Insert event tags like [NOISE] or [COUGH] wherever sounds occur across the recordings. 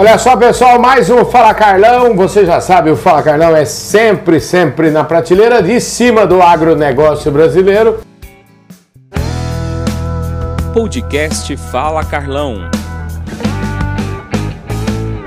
Olha só, pessoal, mais um Fala Carlão. Você já sabe, o Fala Carlão é sempre, sempre na prateleira de cima do agronegócio brasileiro. Podcast Fala Carlão.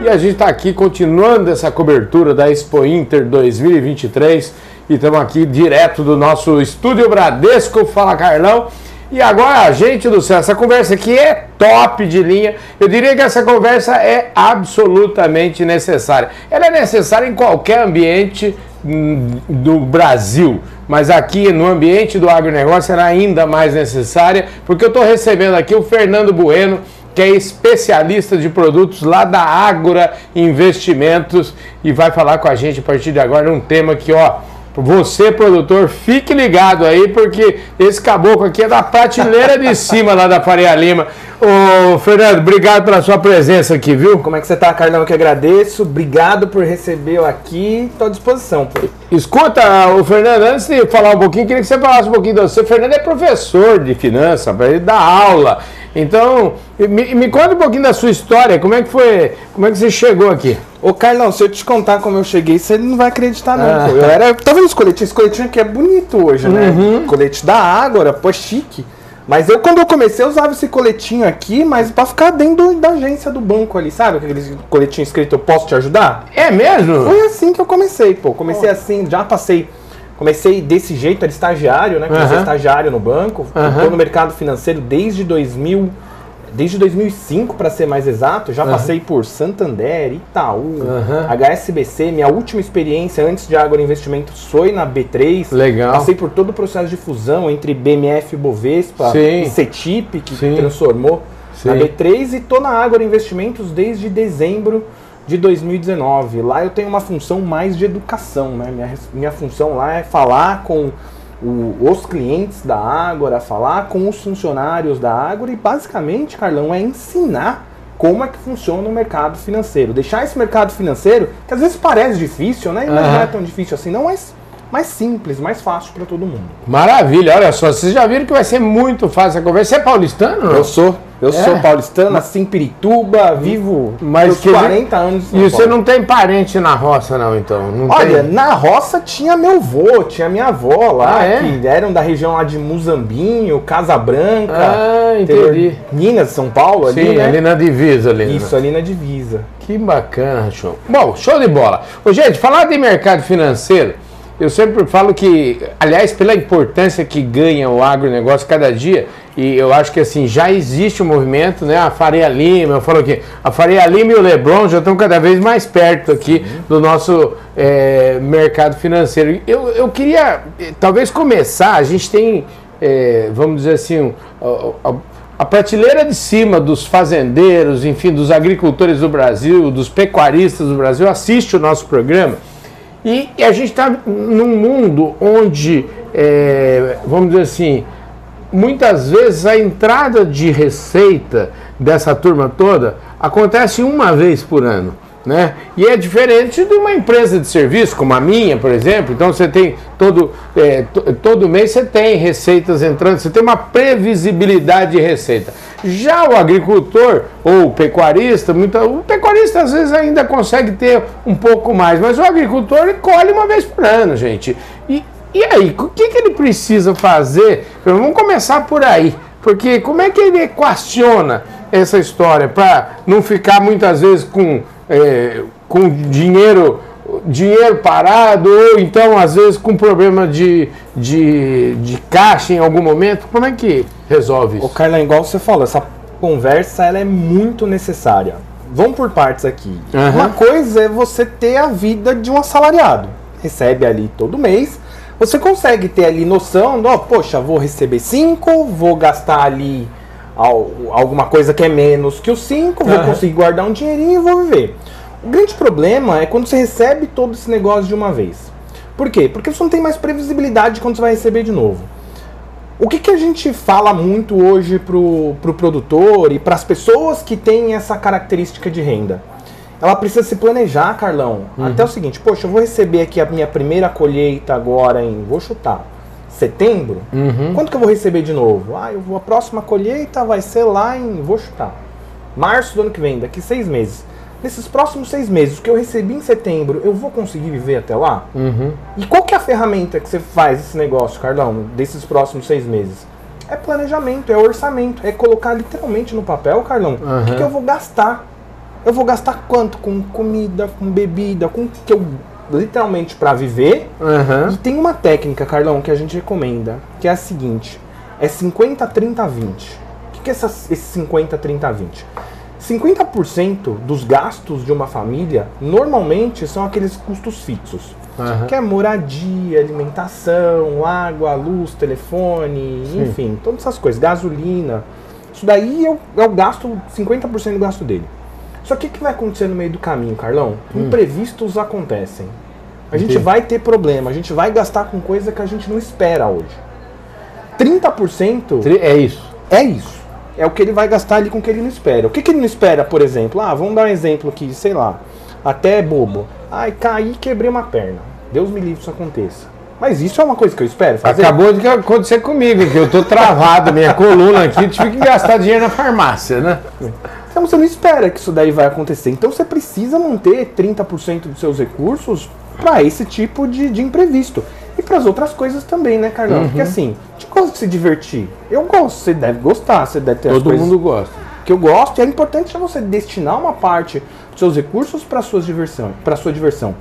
E a gente está aqui continuando essa cobertura da Expo Inter 2023 e estamos aqui direto do nosso estúdio Bradesco Fala Carlão. E agora, gente do céu, essa conversa aqui é top de linha. Eu diria que essa conversa é absolutamente necessária. Ela é necessária em qualquer ambiente hum, do Brasil, mas aqui no ambiente do agronegócio ela é ainda mais necessária, porque eu estou recebendo aqui o Fernando Bueno, que é especialista de produtos lá da Ágora Investimentos e vai falar com a gente a partir de agora um tema que, ó, você, produtor, fique ligado aí, porque esse caboclo aqui é da prateleira de [LAUGHS] cima lá da Faria Lima. Ô, Fernando, obrigado pela sua presença aqui, viu? Como é que você tá, Carlão? Eu que agradeço. Obrigado por receber eu aqui. Estou à disposição. Pô. Escuta, o Fernando, antes de falar um pouquinho, queria que você falasse um pouquinho de você. O Fernando é professor de finanças, ele dá aula. Então, me, me conta um pouquinho da sua história. Como é que foi? Como é que você chegou aqui? Ô, Carlão, se eu te contar como eu cheguei, você não vai acreditar, não. Ah. Eu era. Tá vendo os coletinhos? Esse coletinho aqui é bonito hoje, né? Uhum. Colete da Ágora, pô, chique. Mas eu, quando eu comecei, eu usava esse coletinho aqui, mas pra ficar dentro da agência do banco ali, sabe? Aquele coletinho escrito, eu posso te ajudar? É mesmo? Foi assim que eu comecei, pô. Comecei oh. assim, já passei. Comecei desse jeito, era estagiário, né? Comecei uhum. estagiário no banco. Uhum. no mercado financeiro desde 2000 desde 2005, para ser mais exato, já uhum. passei por Santander, Itaú, uhum. HSBC. Minha última experiência antes de Agro Investimentos foi na B3. Legal. Passei por todo o processo de fusão entre BMF e Bovespa Sim. e CETIP, que Sim. transformou Sim. na B3. E tô na Agro Investimentos desde dezembro de 2019. Lá eu tenho uma função mais de educação, né? Minha, minha função lá é falar com o, os clientes da Ágora, falar com os funcionários da Ágora e basicamente, Carlão, é ensinar como é que funciona o mercado financeiro. Deixar esse mercado financeiro, que às vezes parece difícil, né? Mas uhum. não é tão difícil assim, não, mas mais simples, mais fácil para todo mundo. Maravilha, olha só, vocês já viram que vai ser muito fácil a conversa. Você é paulistano? Eu sou. Eu é. sou paulistano, nasci em Pirituba, vivo Mas que 40 anos. E você não tem parente na roça, não, então? Não Olha, tem... na roça tinha meu avô, tinha minha avó lá, ah, é? que eram da região lá de Muzambinho, Casa Branca. Ah, entendi. Minas, São Paulo, ali, Sim, né? ali na divisa. Ali, né? Isso, ali na divisa. Que bacana, show. Bom, show de bola. Ô, gente, falar de mercado financeiro eu sempre falo que, aliás, pela importância que ganha o agronegócio cada dia, e eu acho que assim, já existe um movimento, né? A Faria Lima, eu falo aqui, a Faria Lima e o Lebron já estão cada vez mais perto aqui uhum. do nosso é, mercado financeiro. Eu, eu queria, eh, talvez, começar, a gente tem, é, vamos dizer assim, a, a, a prateleira de cima dos fazendeiros, enfim, dos agricultores do Brasil, dos pecuaristas do Brasil, assiste o nosso programa. E, e a gente está num mundo onde, é, vamos dizer assim, muitas vezes a entrada de receita dessa turma toda acontece uma vez por ano. Né? E é diferente de uma empresa de serviço, como a minha, por exemplo. Então você tem todo, é, todo mês você tem receitas entrando, você tem uma previsibilidade de receita. Já o agricultor ou o pecuarista, muito, o pecuarista às vezes ainda consegue ter um pouco mais, mas o agricultor colhe uma vez por ano, gente. E, e aí, o que, que ele precisa fazer? Vamos começar por aí. Porque como é que ele equaciona essa história para não ficar muitas vezes com é, com dinheiro dinheiro parado ou então às vezes com problema de, de, de caixa em algum momento como é que resolve isso? O Carla, igual você falou, essa conversa ela é muito necessária. Vamos por partes aqui. Uhum. Uma coisa é você ter a vida de um assalariado. Recebe ali todo mês. Você consegue ter ali noção, ó, poxa, vou receber 5, vou gastar ali alguma coisa que é menos que os 5, vou uhum. conseguir guardar um dinheirinho e vou viver. O grande problema é quando você recebe todo esse negócio de uma vez. Por quê? Porque você não tem mais previsibilidade de quando você vai receber de novo. O que, que a gente fala muito hoje pro, pro produtor e para as pessoas que têm essa característica de renda? Ela precisa se planejar, Carlão. Uhum. Até o seguinte, poxa, eu vou receber aqui a minha primeira colheita agora em, vou chutar, setembro, uhum. quanto que eu vou receber de novo? Ah, eu vou, a próxima colheita vai ser lá em, vou chutar, março do ano que vem, daqui seis meses. nesses próximos seis meses, o que eu recebi em setembro, eu vou conseguir viver até lá? Uhum. E qual que é a ferramenta que você faz esse negócio, Carlão, desses próximos seis meses? É planejamento, é orçamento, é colocar literalmente no papel, Carlão, Uhum. o que, que eu vou gastar. Eu vou gastar quanto? Com comida, com bebida, com o que eu literalmente para viver. Uhum. E tem uma técnica, Carlão, que a gente recomenda, que é a seguinte: é 50, 30, 20. O que, que é essa, esse 50, 30, 20? 50% dos gastos de uma família normalmente são aqueles custos fixos. Uhum. Que é moradia, alimentação, água, luz, telefone, Sim. enfim, todas essas coisas, gasolina. Isso daí é o, é o gasto, 50% do gasto dele. Só que o que vai acontecer no meio do caminho, Carlão? Imprevistos acontecem. A gente Entendi. vai ter problema, a gente vai gastar com coisa que a gente não espera hoje. 30% Tri- É isso. é isso. É o que ele vai gastar ali com o que ele não espera. O que, que ele não espera, por exemplo? Ah, vamos dar um exemplo aqui, sei lá, até bobo. Ai, caí e quebrei uma perna. Deus me livre isso aconteça. Mas isso é uma coisa que eu espero fazer. Acabou de acontecer comigo, que eu tô travado, minha coluna aqui, tive que gastar dinheiro na farmácia, né? Então você não espera que isso daí vai acontecer. Então você precisa manter 30% dos seus recursos para esse tipo de, de imprevisto. E para as outras coisas também, né, Carlão? Uhum. Porque assim, gente gosta de se divertir. Eu gosto, você deve gostar, você deve ter as Todo coisas mundo gosta. que eu gosto. E é importante você destinar uma parte dos seus recursos para sua diversão, para sua diversão.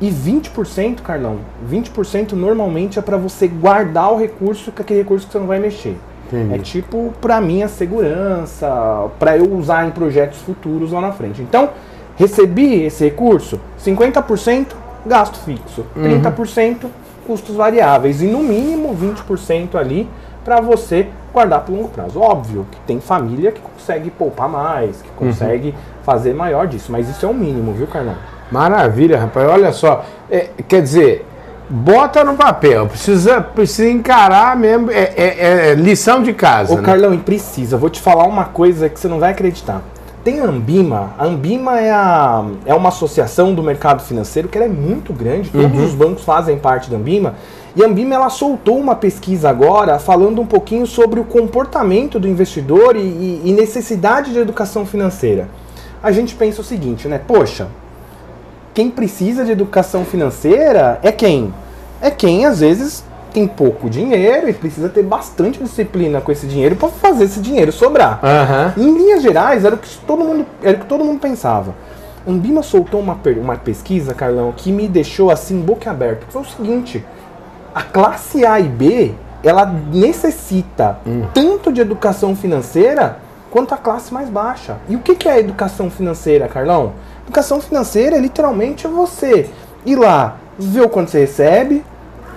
E 20%, Carlão, 20% normalmente é para você guardar o recurso, que é aquele recurso que você não vai mexer. Entendi. É tipo, pra mim, a segurança, pra eu usar em projetos futuros lá na frente. Então, recebi esse recurso, 50% gasto fixo, 30% custos variáveis e no mínimo 20% ali pra você guardar para longo prazo. Óbvio que tem família que consegue poupar mais, que consegue fazer maior disso, mas isso é o mínimo, viu, Carlão? Maravilha, rapaz. Olha só. É, quer dizer, bota no papel. Precisa, precisa encarar mesmo. É, é- é lição de casa. Ô né? Carlão, e precisa, vou te falar uma coisa que você não vai acreditar. Tem a Ambima, a Ambima é, a, é uma associação do mercado financeiro que ela é muito grande, todos os bancos fazem parte da Ambima. E a Ambima ela soltou uma pesquisa agora falando um pouquinho sobre o comportamento do investidor e, e- e necessidade de educação financeira. A gente pensa o seguinte, né? Poxa, quem precisa de educação financeira é quem? É quem às vezes tem pouco dinheiro e precisa ter bastante disciplina com esse dinheiro para fazer esse dinheiro sobrar. Aham. Em linhas gerais, era o que todo mundo, era o que todo mundo pensava. Ambima soltou uma, uma pesquisa, Carlão, que me deixou assim boca aberta. Que foi o seguinte: a classe A e B, ela necessita tanto de educação financeira quanto a classe mais baixa. E o que, que é educação financeira, Carlão? Educação financeira é literalmente você ir lá, ver o quanto você recebe,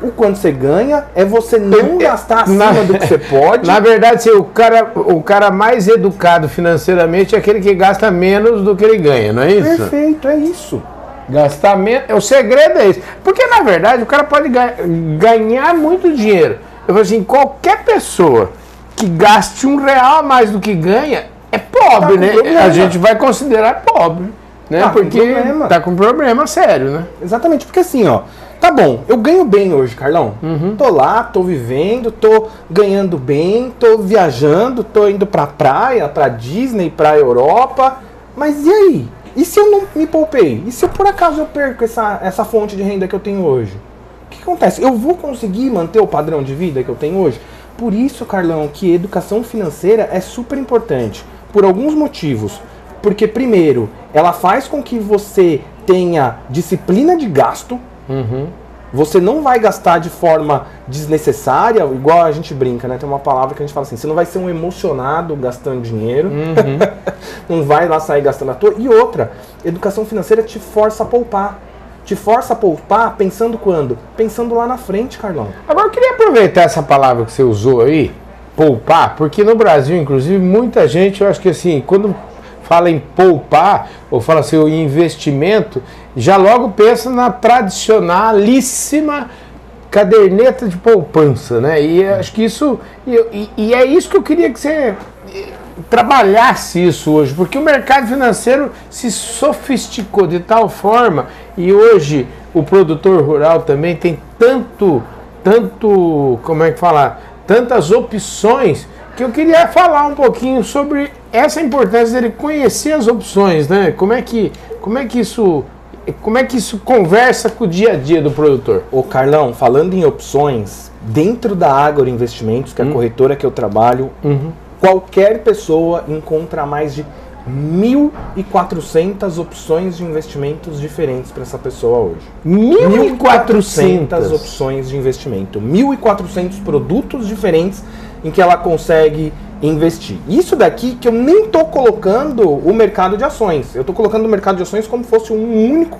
o quanto você ganha, é você não [LAUGHS] gastar acima Na- do que você [LAUGHS] pode. Na verdade, o, cara, o cara mais educado financeiramente é aquele que gasta menos do que ele ganha, não é isso? Perfeito, é isso. Gastar menos. O segredo é isso. Porque, na verdade, o cara pode ga- ganhar muito dinheiro. Eu falo assim, qualquer pessoa que gaste um real a mais do que ganha é pobre, Tá né? problema. A gente vai considerar pobre. Né? Tá com Porque problema. tá com problema sério, né? Exatamente, porque assim, ó, tá bom, eu ganho bem hoje, Carlão. Tô lá, tô vivendo, tô ganhando bem, tô viajando, tô indo pra praia, pra Disney, pra Europa. Mas e aí? E se eu não me poupei? E se por acaso eu perco essa, essa fonte de renda que eu tenho hoje? O que acontece? Eu vou conseguir manter o padrão de vida que eu tenho hoje? Por isso, Carlão, que educação financeira é super importante. Por alguns motivos. Porque, primeiro, ela faz com que você tenha disciplina de gasto. Você não vai gastar de forma desnecessária, igual a gente brinca, né? Tem uma palavra que a gente fala assim: você não vai ser um emocionado gastando dinheiro. [LAUGHS] não vai lá sair gastando à toa. E outra, educação financeira te força a poupar. Te força a poupar pensando quando? Pensando lá na frente, Carlão. Agora eu queria aproveitar essa palavra que você usou aí, poupar, porque no Brasil, inclusive, muita gente, eu acho que assim, quando fala em poupar, ou fala assim, investimento, já logo pensa na tradicionalíssima caderneta de poupança, né? E acho que isso. E, e- é isso que eu queria que você eh, trabalhasse isso hoje, porque o mercado financeiro se sofisticou de tal forma e hoje o produtor rural também tem tanto, tanto, como é que fala, tantas opções que eu queria falar um pouquinho sobre essa importância dele conhecer as opções, né? Como é que, como é que isso como é que isso conversa com o dia a dia do produtor? Ô Carlão, falando em opções, dentro da Agro Investimentos, que é a hum. corretora que eu trabalho, uhum. qualquer pessoa encontra mais de 1.400 opções de investimentos diferentes para essa pessoa hoje. 1.400 opções de investimento, 1.400 produtos diferentes em que ela consegue investir. Isso daqui que eu nem estou colocando o mercado de ações. Eu estou colocando o mercado de ações como fosse um único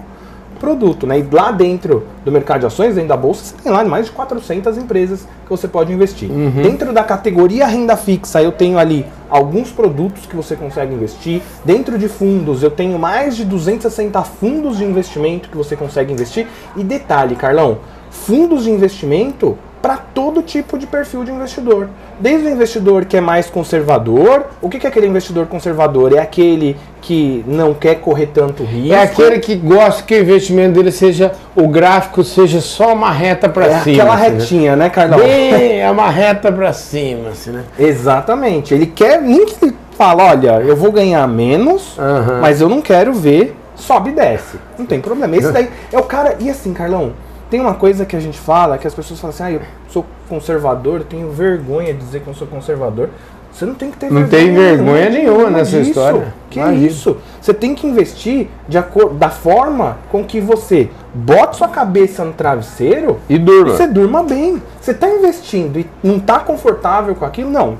produto, né? E lá dentro do mercado de ações, dentro da bolsa, você tem lá mais de 400 empresas que você pode investir. Uhum. Dentro da categoria renda fixa, eu tenho ali alguns produtos que você consegue investir. Dentro de fundos, eu tenho mais de 260 fundos de investimento que você consegue investir. E detalhe, Carlão, fundos de investimento para todo tipo de perfil de investidor. Desde o investidor que é mais conservador, o que é aquele investidor conservador? É aquele que não quer correr tanto risco. É aquele que gosta que o investimento dele seja, o gráfico seja só uma reta para é cima. Aquela assim, né? retinha, né, né Carlão? é uma reta para cima, assim, né? Exatamente. Ele quer, nem que fala, olha, eu vou ganhar menos, uhum. mas eu não quero ver sobe e desce. Não tem problema. Esse [LAUGHS] daí é o cara. E assim, Carlão, tem uma coisa que a gente fala, que as pessoas falam assim, ah, eu sou conservador, eu tenho vergonha de dizer que eu sou conservador. Você não tem que ter não vergonha. Não tem vergonha nenhuma nessa disso. história. Que é isso? Você tem que investir de acordo da forma com que você bota sua cabeça no travesseiro e durma. E você durma bem. Você está investindo e não está confortável com aquilo? Não.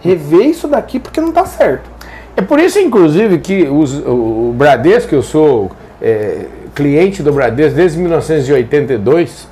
Rever isso daqui porque não está certo. É por isso, inclusive, que os, o, o Bradesco, eu sou é, cliente do Bradesco desde 1982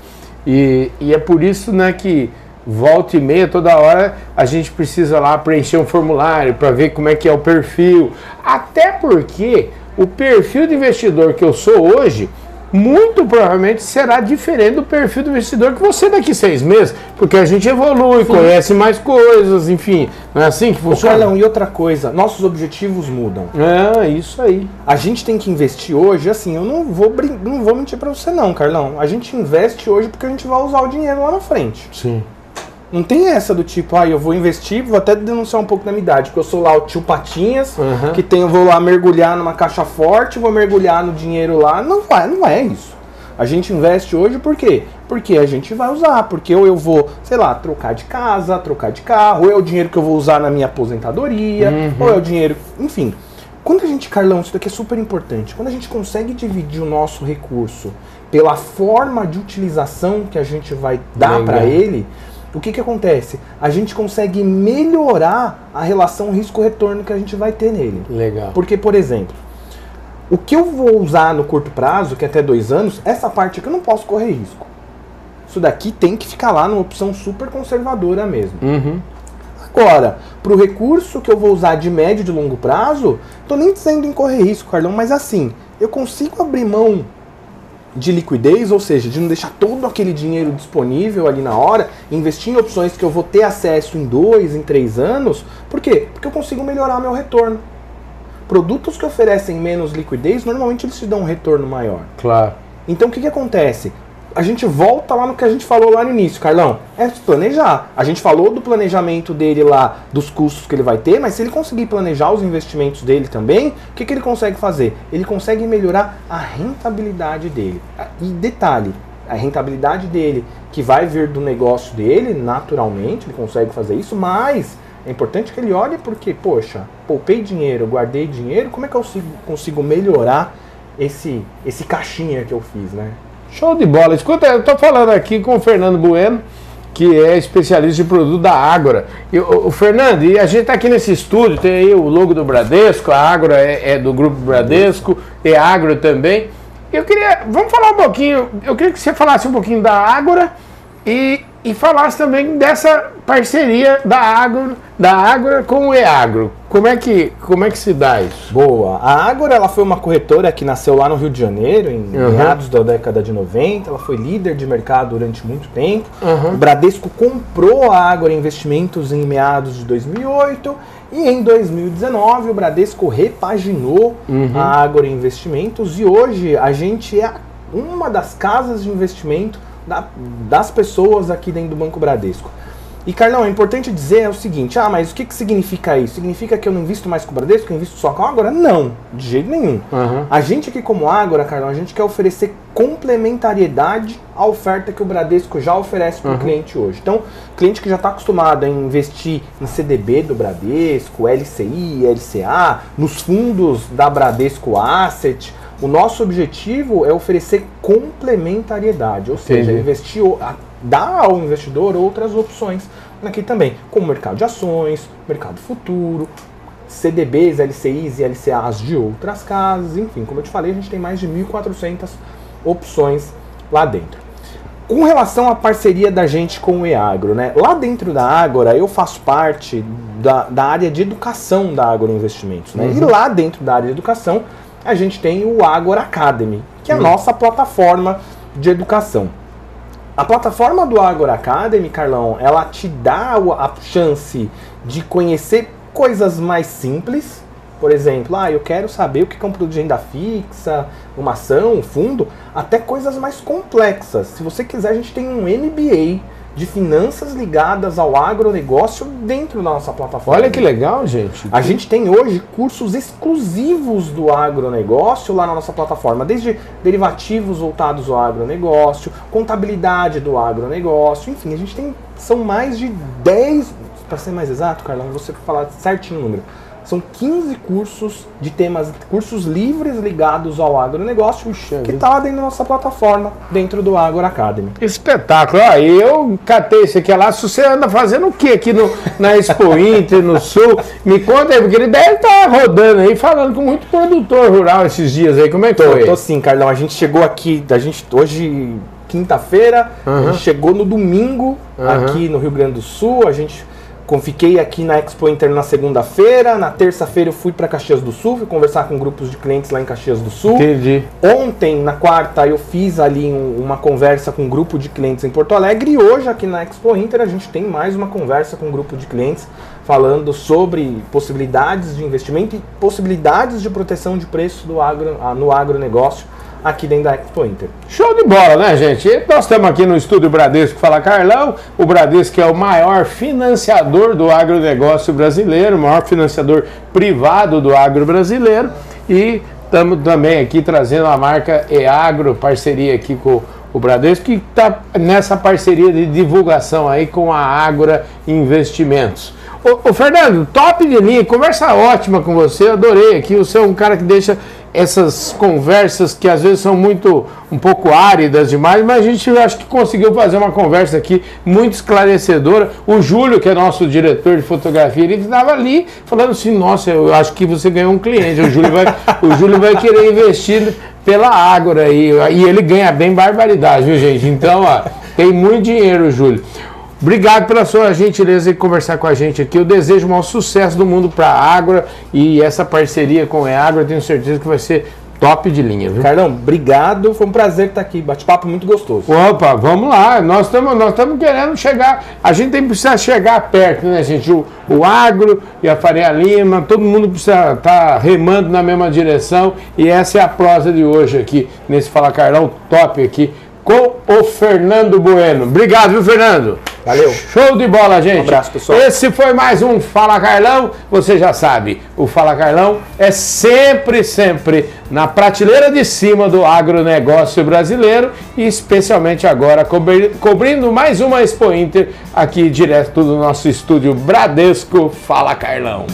e, e é por isso né, que volta e meia, toda hora, a gente precisa lá preencher um formulário para ver como é que é o perfil. Até porque o perfil de investidor que eu sou hoje muito provavelmente será diferente do perfil do investidor que você daqui seis meses, porque a gente evolui, Sim. conhece mais coisas, enfim, não é assim que funciona? Carlão, e outra coisa, nossos objetivos mudam. É, isso aí. A gente tem que investir hoje, assim, eu não vou, não vou mentir para você não, Carlão, a gente investe hoje porque a gente vai usar o dinheiro lá na frente. Sim. Não tem essa do tipo, ah, eu vou investir, vou até denunciar um pouco da minha idade, porque eu sou lá o tio Patinhas, uhum. que tem, eu vou lá mergulhar numa caixa forte, vou mergulhar no dinheiro lá. Não vai, não é isso. A gente investe hoje por quê? Porque a gente vai usar, porque ou eu vou, sei lá, trocar de casa, trocar de carro, ou é o dinheiro que eu vou usar na minha aposentadoria, uhum. ou é o dinheiro, enfim. Quando a gente, Carlão, isso daqui é super importante, quando a gente consegue dividir o nosso recurso pela forma de utilização que a gente vai dar para ele, o que, que acontece? A gente consegue melhorar a relação risco-retorno que a gente vai ter nele. Legal. Porque, por exemplo, o que eu vou usar no curto prazo, que é até dois anos, essa parte aqui eu não posso correr risco. Isso daqui tem que ficar lá numa opção super conservadora mesmo. Uhum. Agora, para o recurso que eu vou usar de médio e de longo prazo, tô nem dizendo em correr risco, Carlão, mas assim, eu consigo abrir mão de liquidez, ou seja, de não deixar todo aquele dinheiro disponível ali na hora, investir em opções que eu vou ter acesso em dois, em três anos. Por quê? Porque eu consigo melhorar meu retorno. Produtos que oferecem menos liquidez, normalmente eles te dão um retorno maior. Claro. Então o que, que acontece? A gente volta lá no que a gente falou lá no início, Carlão. É planejar. A gente falou do planejamento dele lá, dos custos que ele vai ter, mas se ele conseguir planejar os investimentos dele também, o que, que ele consegue fazer? Ele consegue melhorar a rentabilidade dele. E detalhe, a rentabilidade dele, que vai vir do negócio dele, naturalmente, ele consegue fazer isso, mas é importante que ele olhe porque, poxa, poupei dinheiro, guardei dinheiro, como é que eu consigo, consigo melhorar esse, esse caixinha que eu fiz, né? Show de bola. Escuta, eu estou falando aqui com o Fernando Bueno, que é especialista em produto da Ágora. E, o, Fernando, e a gente está aqui nesse estúdio, tem aí o logo do Bradesco, a Ágora é, é, do grupo Bradesco, é Agro também. Eu queria, vamos falar um pouquinho, eu queria que você falasse um pouquinho da Ágora e, e falasse também dessa parceria da Agro, da Agro com o Eagro. Como é que como é que se dá isso? Boa. A Agro ela foi uma corretora que nasceu lá no Rio de Janeiro em uhum. meados da década de 90. Ela foi líder de mercado durante muito tempo. Uhum. O Bradesco comprou a Agro Investimentos em meados de 2008 e em 2019 o Bradesco repaginou uhum. a Agro Investimentos e hoje a gente é uma das casas de investimento da, das pessoas aqui dentro do Banco Bradesco. E Carlão, é importante dizer é o seguinte: ah, mas o que, que significa isso? Significa que eu não invisto mais com o Bradesco, que eu invisto só com a Ágora? Não, de jeito nenhum. Uhum. A gente aqui, como Ágora, Carlão, a gente quer oferecer complementariedade à oferta que o Bradesco já oferece para o uhum. cliente hoje. Então, cliente que já está acostumado a investir em CDB do Bradesco, LCI, LCA, nos fundos da Bradesco Asset, o nosso objetivo é oferecer complementariedade, ou seja, Entendi. investir, dar ao investidor outras opções aqui também, como mercado de ações, mercado futuro, CDBs, LCIs e LCAs de outras casas, enfim, como eu te falei, a gente tem mais de 1.400 opções lá dentro. Com relação à parceria da gente com o EAGRO, né? lá dentro da Ágora eu faço parte da, da área de educação da Ágora Investimentos. Né? Uhum. E lá dentro da área de educação a gente tem o Ágora Academy, que é a uhum. nossa plataforma de educação. A plataforma do Agora Academy, Carlão, ela te dá a chance de conhecer coisas mais simples. Por exemplo, ah, eu quero saber o que é um produto de renda fixa, uma ação, um fundo, até coisas mais complexas. Se você quiser, a gente tem um MBA de finanças ligadas ao agronegócio dentro da nossa plataforma. Olha que legal, gente. A gente tem hoje cursos exclusivos do agronegócio lá na nossa plataforma, desde derivativos voltados ao agronegócio, contabilidade do agronegócio, enfim, a gente tem são mais de 10, para ser mais exato, Carlão, você falar certinho o número são 15 cursos de temas, cursos livres ligados ao agronegócio, Puxa, que está lá dentro da nossa plataforma, dentro do Agro Academy. Espetáculo. Ah, eu catei isso aqui lá. Se você anda fazendo o que aqui no, na Expo Inter, no Sul? Me conta aí, porque ele deve estar tá rodando aí, falando com muito produtor rural esses dias aí. Como é que tô, foi? Tô sim, Carlão. A gente chegou aqui, a gente hoje quinta-feira, uhum. a gente chegou no domingo uhum. aqui no Rio Grande do Sul, a gente Fiquei aqui na Expo Inter na segunda-feira. Na terça-feira eu fui para Caxias do Sul, fui conversar com grupos de clientes lá em Caxias do Sul. Entendi. Ontem, na quarta, eu fiz ali um, uma conversa com um grupo de clientes em Porto Alegre. E hoje, aqui na Expo Inter, a gente tem mais uma conversa com um grupo de clientes falando sobre possibilidades de investimento e possibilidades de proteção de preço do agro, no agronegócio aqui dentro da Expo Inter. Show de bola, né, gente? Nós estamos aqui no estúdio Bradesco Fala Carlão. O Bradesco é o maior financiador do agronegócio brasileiro, o maior financiador privado do agro brasileiro. E estamos também aqui trazendo a marca EAgro, parceria aqui com o Bradesco, que está nessa parceria de divulgação aí com a Agro Investimentos. Ô, ô, Fernando, top de linha, conversa ótima com você, adorei aqui. Você é um cara que deixa essas conversas que às vezes são muito um pouco áridas demais, mas a gente acho que conseguiu fazer uma conversa aqui muito esclarecedora. O Júlio, que é nosso diretor de fotografia, ele estava ali falando assim: "Nossa, eu acho que você ganhou um cliente. O Júlio vai, o Júlio vai querer investir pela Ágora aí, e ele ganha bem barbaridade, viu, gente? Então, ó, tem muito dinheiro, Júlio. Obrigado pela sua gentileza em conversar com a gente aqui. Eu desejo o maior sucesso do mundo para a Agro e essa parceria com a Agro, eu tenho certeza que vai ser top de linha, viu? Carlão, obrigado. Foi um prazer estar aqui. Bate-papo muito gostoso. Opa, vamos lá. Nós estamos nós querendo chegar. A gente tem que precisar chegar perto, né, gente? O, o agro e a Faria Lima, todo mundo precisa estar tá remando na mesma direção. E essa é a prosa de hoje aqui, nesse Fala Carlão top aqui, com o Fernando Bueno. Obrigado, viu, Fernando? Valeu. Show de bola, gente. Um abraço, pessoal. Esse foi mais um Fala Carlão. Você já sabe, o Fala Carlão é sempre, sempre na prateleira de cima do agronegócio brasileiro e especialmente agora cobrindo mais uma Expo Inter aqui direto do nosso estúdio Bradesco Fala Carlão.